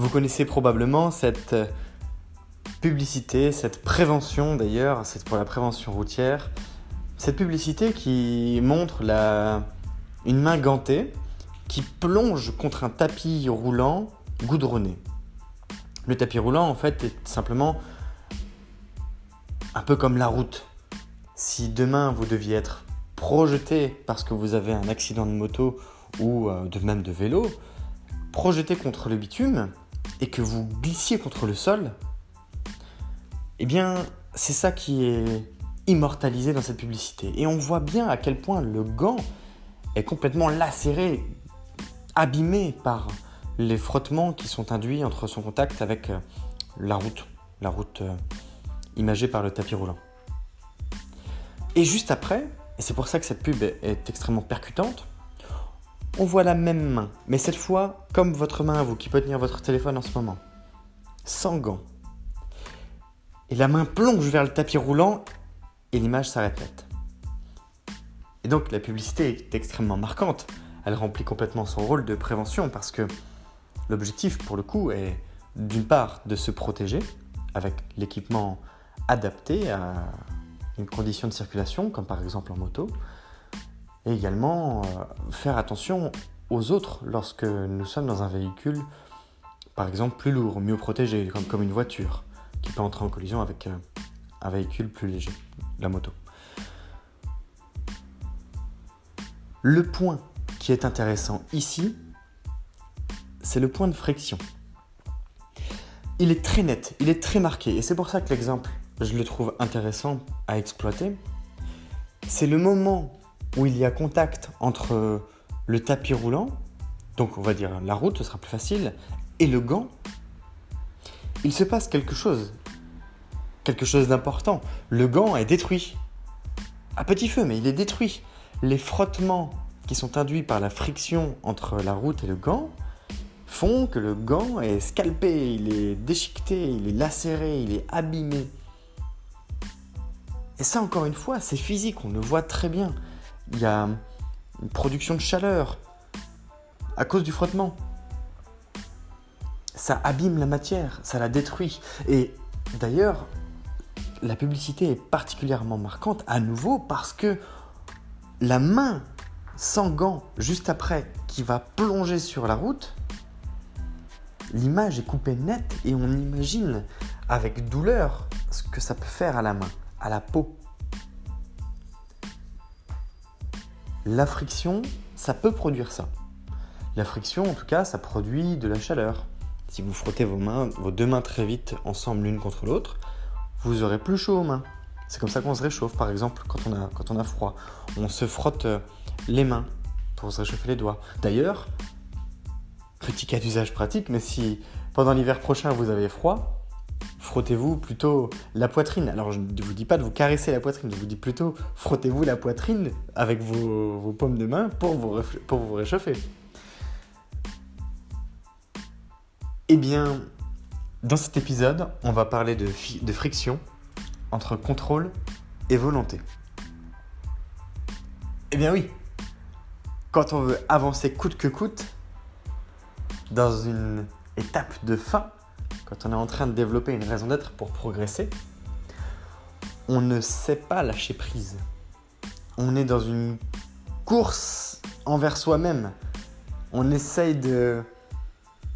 Vous connaissez probablement cette euh, publicité, cette prévention d'ailleurs, c'est pour la prévention routière, cette publicité qui montre la, une main gantée qui plonge contre un tapis roulant goudronné. Le tapis roulant en fait est simplement un peu comme la route. Si demain vous deviez être projeté parce que vous avez un accident de moto ou euh, de même de vélo, projeté contre le bitume, et que vous glissiez contre le sol, eh bien, c'est ça qui est immortalisé dans cette publicité. Et on voit bien à quel point le gant est complètement lacéré, abîmé par les frottements qui sont induits entre son contact avec euh, la route, la route euh, imagée par le tapis roulant. Et juste après, et c'est pour ça que cette pub est extrêmement percutante, on voit la même main, mais cette fois comme votre main à vous qui peut tenir votre téléphone en ce moment, sans gants. Et la main plonge vers le tapis roulant et l'image s'arrête. Et donc la publicité est extrêmement marquante. Elle remplit complètement son rôle de prévention parce que l'objectif pour le coup est d'une part de se protéger avec l'équipement adapté à une condition de circulation comme par exemple en moto, et également euh, faire attention aux autres lorsque nous sommes dans un véhicule, par exemple plus lourd, mieux protégé, comme, une voiture, qui peut entrer en collision avec euh, un véhicule plus léger, la moto. Le point qui est intéressant ici, c'est le point de friction. Il est très net, il est très marqué, et c'est pour ça que l'exemple, je le trouve intéressant à exploiter. C'est le moment où il y a contact entre le tapis roulant, donc on va dire la route, ce sera plus facile, et le gant, il se passe quelque chose. Quelque chose d'important. Le gant est détruit. À petit feu, mais il est détruit. Les frottements qui sont induits par la friction entre la route et le gant font que le gant est scalpé, il est déchiqueté, il est lacéré, il est abîmé. Et ça, encore une fois, c'est physique, on le voit très bien il y a une production de chaleur à cause du frottement. Ça abîme la matière, ça la détruit. Et d'ailleurs, la publicité est particulièrement marquante à nouveau parce que la main sans juste après qui va plonger sur la route, l'image est coupée nette et on imagine avec douleur ce que ça peut faire à la main, à la peau. La friction, ça peut produire ça. La friction, en tout cas, ça produit de la chaleur. si vous frottez vos mains, vos deux mains très vite ensemble l'une contre l'autre, vous aurez plus chaud aux mains. C'est comme ça qu'on se réchauffe, par exemple, quand on a, quand on a froid. On se frotte euh, les mains pour se réchauffer les doigts. D'ailleurs, petit cas d'usage pratique, mais si pendant l'hiver prochain vous avez froid, frottez-vous plutôt la poitrine. Alors je ne vous dis pas de vous caresser la poitrine, je vous dis plutôt frottez-vous la poitrine avec vos, paumes de main pour vous, pour vous réchauffer. Eh bien, dans cet épisode, on va parler de, de friction entre contrôle et volonté. Eh bien oui, quand on veut avancer coûte que coûte, dans une étape de fin, quand on est en train de développer une raison d'être pour progresser, on ne sait pas lâcher prise. On est dans une course envers soi-même. On essaye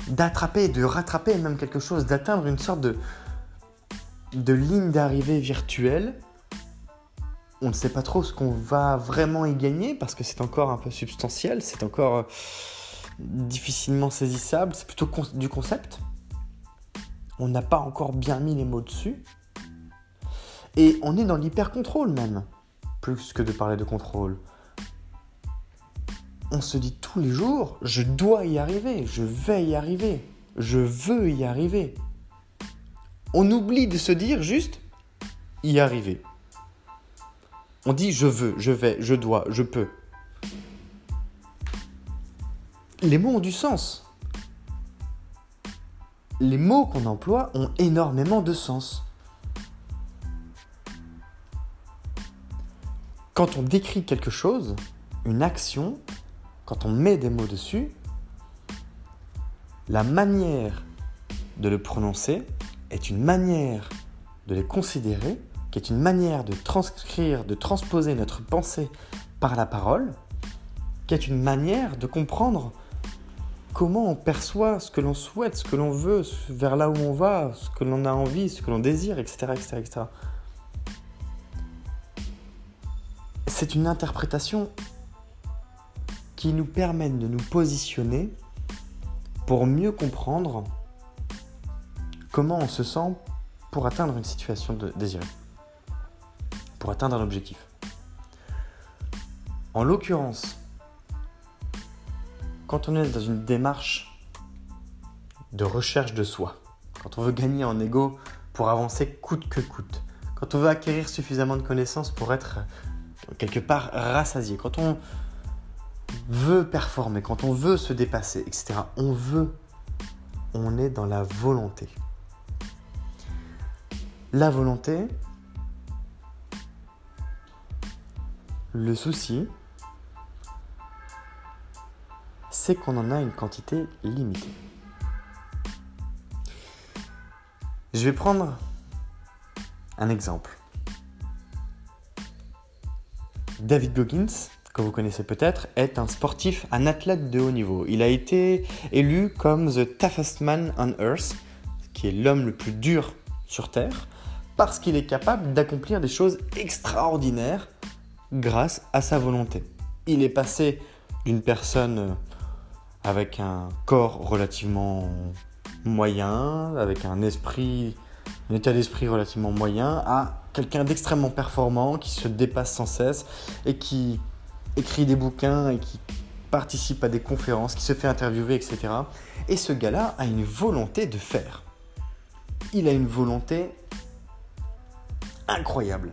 d'attraper, de rattraper même quelque chose, d'atteindre une sorte de, de ligne d'arrivée virtuelle. On ne sait pas trop ce qu'on va vraiment y gagner parce que c'est encore un peu substantiel, c'est encore euh, difficilement saisissable, c'est plutôt du concept. On n'a pas encore bien mis les mots dessus. Et on est dans l'hyper-contrôle même, plus que de parler de contrôle. On se dit tous les jours, je dois y arriver, je vais y arriver, je veux y arriver on oublie de se dire juste y arriver. On dit je veux, je vais, je dois, je peux. Les mots ont du sens. Les mots qu'on emploie ont énormément de sens. Quand on décrit quelque chose, une action, quand on met des mots dessus, la manière de le prononcer est une manière de les considérer, qui est une manière de transcrire, de transposer notre pensée par la parole, qui est une manière de comprendre comment on perçoit ce que l'on souhaite, ce que l'on veut, vers là où on va, ce que l'on a envie, ce que l'on désire, etc. etc.. C'est une interprétation qui nous permet de nous positionner pour mieux comprendre comment on se sent pour atteindre une situation de désirée, pour atteindre un objectif. En l'occurrence, quand on est dans une démarche de recherche de soi, quand on veut gagner en ego pour avancer coûte que coûte, quand on veut acquérir suffisamment de connaissances pour être quelque part rassasié, quand on veut performer, quand on veut se dépasser, etc., on veut, on est dans la volonté. La volonté, le souci, c'est qu'on en a une quantité limitée. Je vais prendre un exemple. David Goggins, que vous connaissez peut-être, est un sportif, un athlète de haut niveau. Il a été élu comme The Toughest Man on Earth, qui est l'homme le plus dur sur Terre parce qu'il est capable d'accomplir des choses extraordinaires grâce à sa volonté. Il est passé d'une personne avec un corps relativement moyen, avec un esprit, un état d'esprit relativement moyen, à quelqu'un d'extrêmement performant qui se dépasse sans cesse et qui écrit des bouquins et qui participe à des conférences, qui se fait interviewer, etc. Et ce gars-là a une volonté de faire. Il a une volonté incroyable.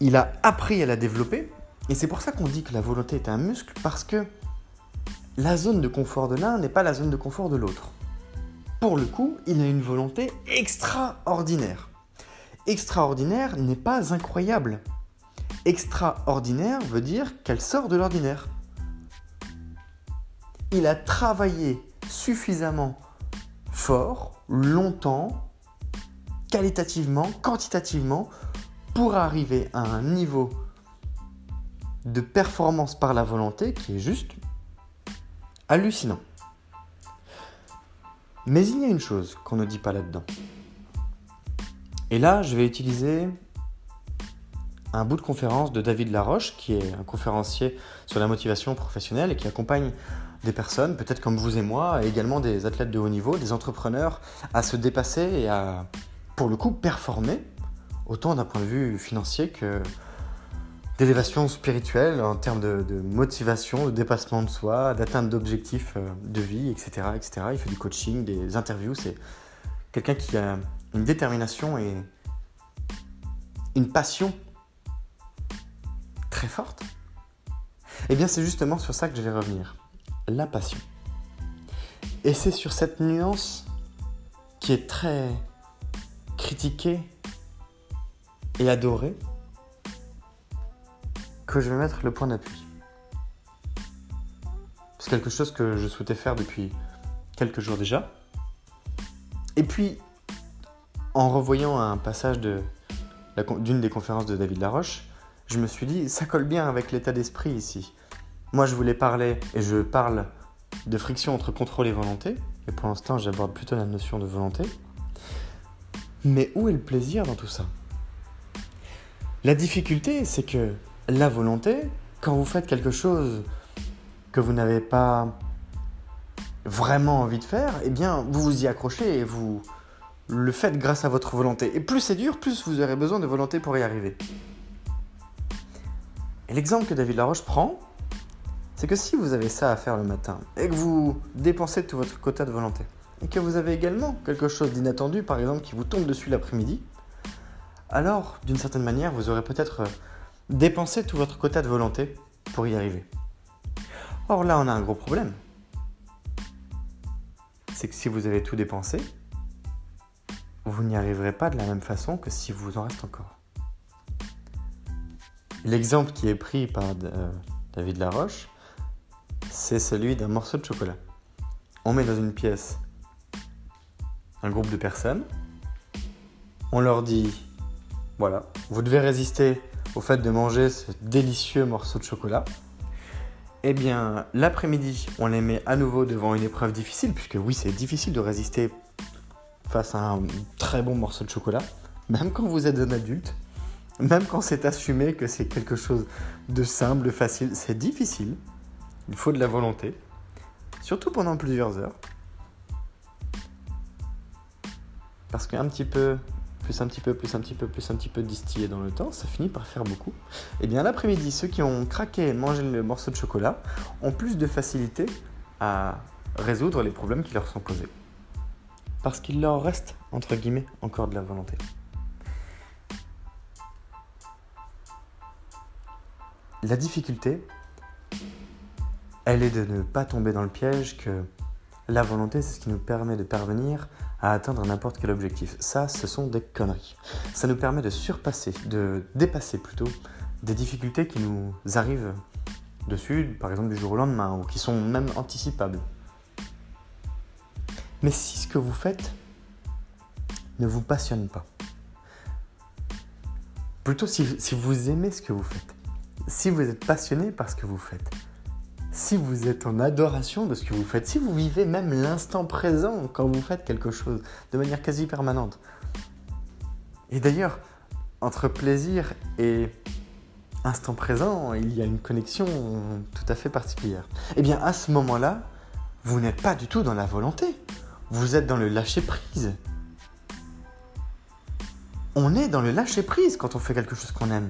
Il a appris à la développer, et c'est pour ça qu'on dit que la volonté est un muscle, parce que la zone de confort de l'un n'est pas la zone de confort de l'autre. Pour le coup, il a une volonté extraordinaire. Extraordinaire n'est pas incroyable. Extraordinaire veut dire qu'elle sort de l'ordinaire. Il a travaillé suffisamment fort, longtemps, qualitativement, quantitativement, pour arriver à un niveau de performance par la volonté qui est juste hallucinant. Mais il y a une chose qu'on ne dit pas là-dedans. Et là, je vais utiliser un bout de conférence de David Laroche, qui est un conférencier sur la motivation professionnelle et qui accompagne des personnes, peut-être comme vous et moi, et également des athlètes de haut niveau, des entrepreneurs, à se dépasser et à, pour le coup, performer, autant d'un point de vue financier que d'élévation spirituelle, en termes de, motivation, de dépassement de soi, d'atteinte d'objectifs euh, de vie, etc., etc. Il fait du coaching, des interviews, c'est quelqu'un qui a une détermination et une passion très forte. Eh bien, c'est justement sur ça que je vais revenir la passion. Et c'est sur cette nuance qui est très critiquée et adorée que je vais mettre le point d'appui. C'est quelque chose que je souhaitais faire depuis quelques jours déjà. Et puis, en revoyant un passage d'une des conférences de David Laroche, je me suis dit, ça colle bien avec l'état d'esprit ici. Moi, je voulais parler, et je parle de friction entre contrôle et volonté, et pour l'instant, j'aborde plutôt la notion de volonté. Mais où est le plaisir dans tout ça? La difficulté, c'est que la volonté, quand vous faites quelque chose que vous n'avez pas vraiment envie de faire, eh bien, vous vous y accrochez et vous le faites grâce à votre volonté. Et plus c'est dur, plus vous aurez besoin de volonté pour y arriver. Et l'exemple que David Laroche prend, c'est que si vous avez ça à faire le matin et que vous dépensez tout votre quota de volonté, et que vous avez également quelque chose d'inattendu, par exemple, qui vous tombe dessus l'après-midi, alors, d'une certaine manière, vous aurez peut-être dépensé tout votre quota de volonté pour y arriver. Or là, on a un gros problème. C'est que si vous avez tout dépensé, vous n'y arriverez pas de la même façon que si vous en reste encore. L'exemple qui est pris par euh, David Laroche, c'est celui d'un morceau de chocolat. On met dans une pièce un groupe de personnes, on leur dit, voilà, vous devez résister au fait de manger ce délicieux morceau de chocolat. Eh bien, l'après-midi, on les met à nouveau devant une épreuve difficile, puisque oui, c'est difficile de résister face à un très bon morceau de chocolat, même quand vous êtes un adulte, même quand c'est assumé que c'est quelque chose de simple, de facile, c'est difficile. Il faut de la volonté, surtout pendant plusieurs heures. Parce qu'un petit peu, plus un petit peu, plus un petit peu, plus un petit peu distillé dans le temps, ça finit par faire beaucoup. Et eh bien l'après-midi, ceux qui ont craqué et mangé le morceau de chocolat ont plus de facilité à résoudre les problèmes qui leur sont posés. Parce qu'il leur reste, entre guillemets, encore de la volonté. La difficulté, elle est de ne pas tomber dans le piège que la volonté, c'est ce qui nous permet de parvenir à atteindre n'importe quel objectif. Ça, ce sont des conneries. Ça nous permet de surpasser, de dépasser plutôt des difficultés qui nous arrivent dessus, par exemple du jour au lendemain, ou qui sont même anticipables. Mais si ce que vous faites ne vous passionne pas, plutôt si, vous aimez ce que vous faites, si vous êtes passionné par ce que vous faites, si vous êtes en adoration de ce que vous faites, si vous vivez même l'instant présent quand vous faites quelque chose de manière quasi permanente. Et d'ailleurs, entre plaisir et instant présent, il y a une connexion tout à fait particulière. Eh bien à ce moment-là, vous n'êtes pas du tout dans la volonté, vous êtes dans le lâcher-prise. On est dans le lâcher-prise quand on fait quelque chose qu'on aime.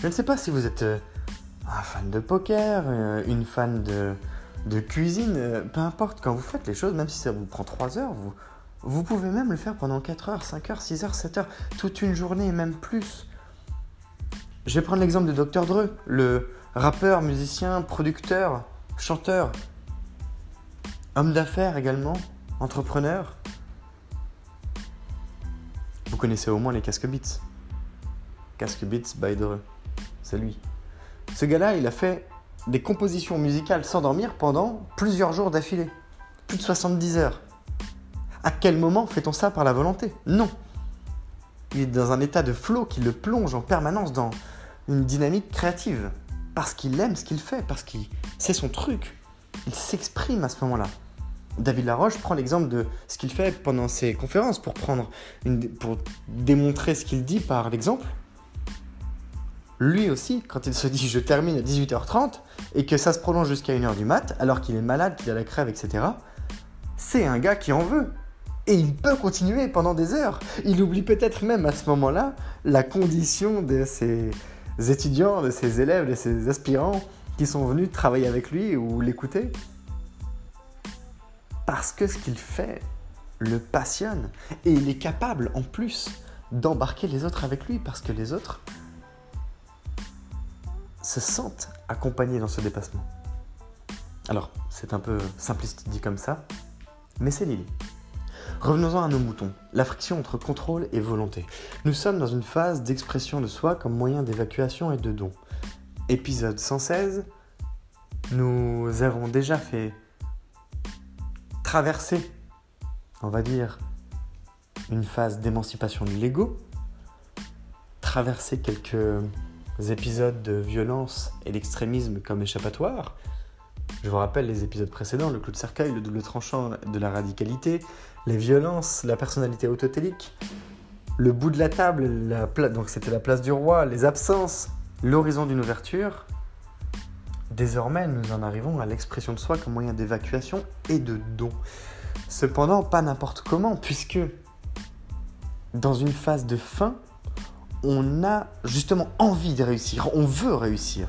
Je ne sais pas si vous êtes euh, un fan de poker, euh, une fan de, cuisine, euh, peu importe, quand vous faites les choses, même si ça vous prend 3 heures, vous, vous pouvez même le faire pendant 4 heures, 5 heures, 6 heures, 7 heures, toute une journée et même plus. Je vais prendre l'exemple de Dr. Dre, le rappeur, musicien, producteur, chanteur, homme d'affaires également, entrepreneur. Vous connaissez au moins les casques Beats. Casque Beats by Dre, c'est lui. Ce gars-là, il a fait des compositions musicales sans dormir pendant plusieurs jours d'affilée. Plus de 70 heures. À quel moment fait-on ça par la volonté? Non. Il est dans un état de flow qui le plonge en permanence dans une dynamique créative. Parce qu'il aime ce qu'il fait, parce qu'il c'est son truc. Il s'exprime à ce moment-là. David Laroche prend l'exemple de ce qu'il fait pendant ses conférences pour, prendre pour démontrer ce qu'il dit par l'exemple. Lui aussi, quand il se dit je termine à 18h30 et que ça se prolonge jusqu'à 1h du mat, alors qu'il est malade, qu'il a la crève, etc., c'est un gars qui en veut. Et il peut continuer pendant des heures. Il oublie peut-être même à ce moment-là la condition de ses étudiants, de ses élèves, de ses aspirants qui sont venus travailler avec lui ou l'écouter. Parce que ce qu'il fait le passionne. Et il est capable, en plus, d'embarquer les autres avec lui parce que les autres se sentent accompagnés dans ce dépassement. Alors, c'est un peu simpliste dit comme ça, mais c'est l'idée. Revenons-en à nos moutons, la friction entre contrôle et volonté. Nous sommes dans une phase d'expression de soi comme moyen d'évacuation et de don. Épisode 116, nous avons déjà fait traverser, on va dire, une phase d'émancipation de l'ego, traverser quelques épisodes de violence et d'extrémisme comme échappatoire. Je vous rappelle les épisodes précédents, le clou de cercueil, le double tranchant de la radicalité, les violences, la personnalité autotélique, le bout de la table, donc c'était la place du roi, les absences, l'horizon d'une ouverture. Désormais, nous en arrivons à l'expression de soi comme moyen d'évacuation et de don. Cependant, pas n'importe comment, puisque dans une phase de fin, on a justement envie de réussir, on veut réussir.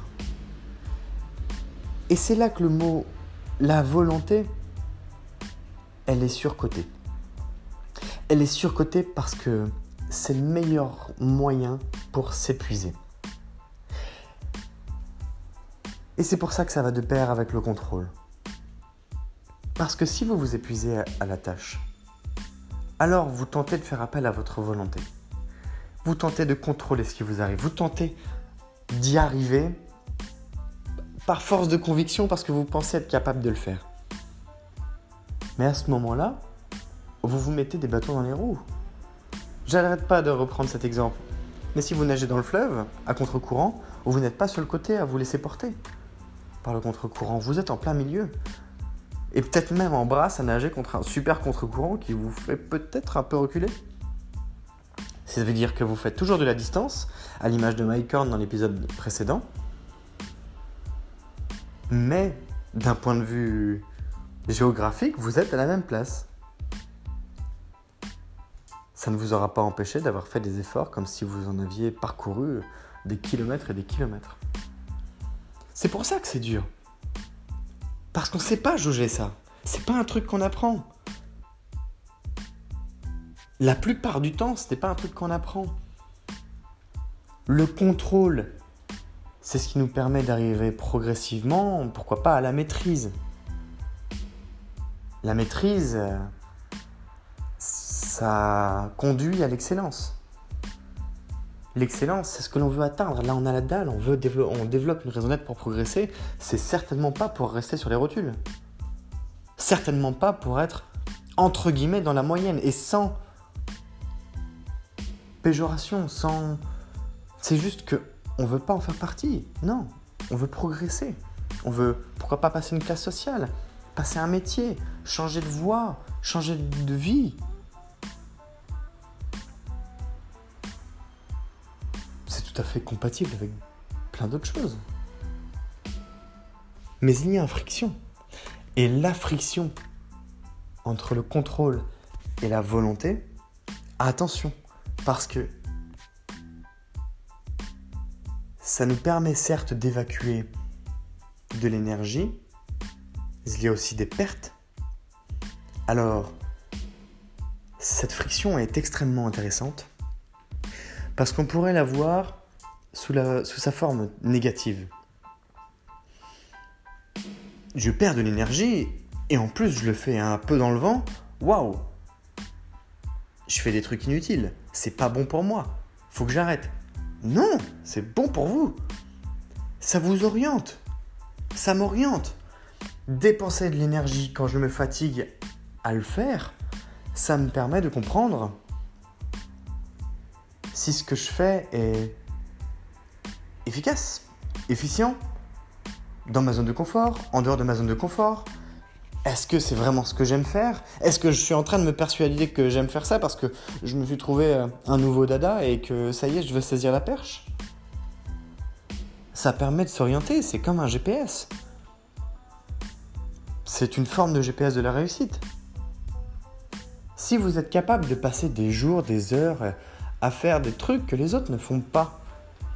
Et c'est là que le mot la volonté, elle est surcotée. Elle est surcotée parce que c'est le meilleur moyen pour s'épuiser. Et c'est pour ça que ça va de pair avec le contrôle. Parce que si vous vous épuisez à la tâche, alors vous tentez de faire appel à votre volonté. Vous tentez de contrôler ce qui vous arrive. Vous tentez d'y arriver par force de conviction parce que vous pensez être capable de le faire. Mais à ce moment-là, vous vous mettez des bâtons dans les roues. J'arrête pas de reprendre cet exemple. Mais si vous nagez dans le fleuve, à contre-courant, vous n'êtes pas sur le côté à vous laisser porter par le contre-courant. Vous êtes en plein milieu et peut-être même en brasse à nager contre un super contre-courant qui vous fait peut-être un peu reculer. Ça veut dire que vous faites toujours de la distance, à l'image de Mike Horn dans l'épisode précédent, mais d'un point de vue géographique, vous êtes à la même place. Ça ne vous aura pas empêché d'avoir fait des efforts comme si vous en aviez parcouru des kilomètres et des kilomètres. C'est pour ça que c'est dur. Parce qu'on ne sait pas jauger ça. C'est pas un truc qu'on apprend. La plupart du temps, ce n'est pas un truc qu'on apprend. Le contrôle, c'est ce qui nous permet d'arriver progressivement, pourquoi pas, à la maîtrise. La maîtrise, ça conduit à l'excellence. L'excellence, c'est ce que l'on veut atteindre. Là, on a la dalle, on, veut on développe une raisonnette pour progresser. C'est certainement pas pour rester sur les rotules. Certainement pas pour être, entre guillemets, dans la moyenne et sans péjoration, sans. C'est juste que on veut pas en faire partie. Non, on veut progresser. On veut, pourquoi pas passer une classe sociale, passer un métier, changer de voie, changer de vie. tout à fait compatible avec plein d'autres choses. Mais il y a une friction. Et la friction entre le contrôle et la volonté, attention, parce que ça nous permet certes d'évacuer de l'énergie, il y a aussi des pertes. Alors, cette friction est extrêmement intéressante parce qu'on pourrait la voir sous, sa forme négative. Je perds de l'énergie et en plus je le fais un peu dans le vent. Waouh Je fais des trucs inutiles. C'est pas bon pour moi. Faut que j'arrête. Non, c'est bon pour vous. Ça vous oriente. Ça m'oriente. Dépenser de l'énergie quand je me fatigue à le faire, ça me permet de comprendre si ce que je fais est efficace, efficient, dans ma zone de confort, en dehors de ma zone de confort Est-ce que c'est vraiment ce que j'aime faire? Est-ce que je suis en train de me persuader que j'aime faire ça parce que je me suis trouvé euh, un nouveau dada et que ça y est, je veux saisir la perche? Ça permet de s'orienter, c'est comme un GPS. C'est une forme de GPS de la réussite. Si vous êtes capable de passer des jours, des heures à faire des trucs que les autres ne font pas,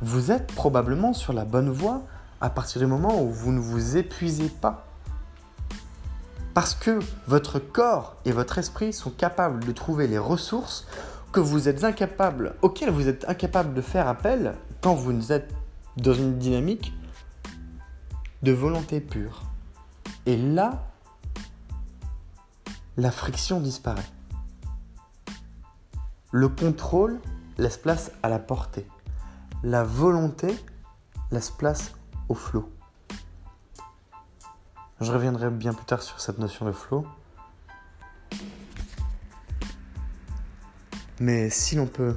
vous êtes probablement sur la bonne voie à partir du moment où vous ne vous épuisez pas. Parce que votre corps et votre esprit sont capables de trouver les ressources que vous êtes auxquelles vous êtes incapable de faire appel quand vous êtes dans une dynamique de volonté pure. Et là, la friction disparaît. Le contrôle laisse place à la portée. La volonté laisse place au flot. Je reviendrai bien plus tard sur cette notion de flow. Mais si l'on peut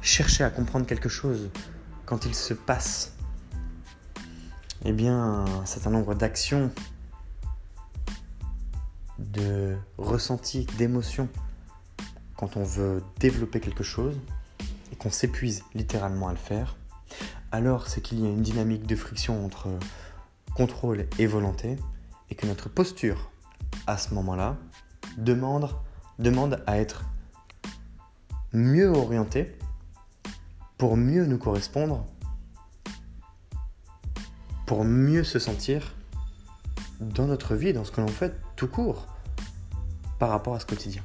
chercher à comprendre quelque chose quand il se passe, eh bien, un certain nombre d'actions, de ressentis, d'émotions, quand on veut développer quelque chose et qu'on s'épuise littéralement à le faire, alors c'est qu'il y a une dynamique de friction entre contrôle et volonté et que notre posture à ce moment-là demande, demande à être mieux orientée pour mieux nous correspondre, pour mieux se sentir dans notre vie, dans ce que l'on fait tout court par rapport à ce quotidien.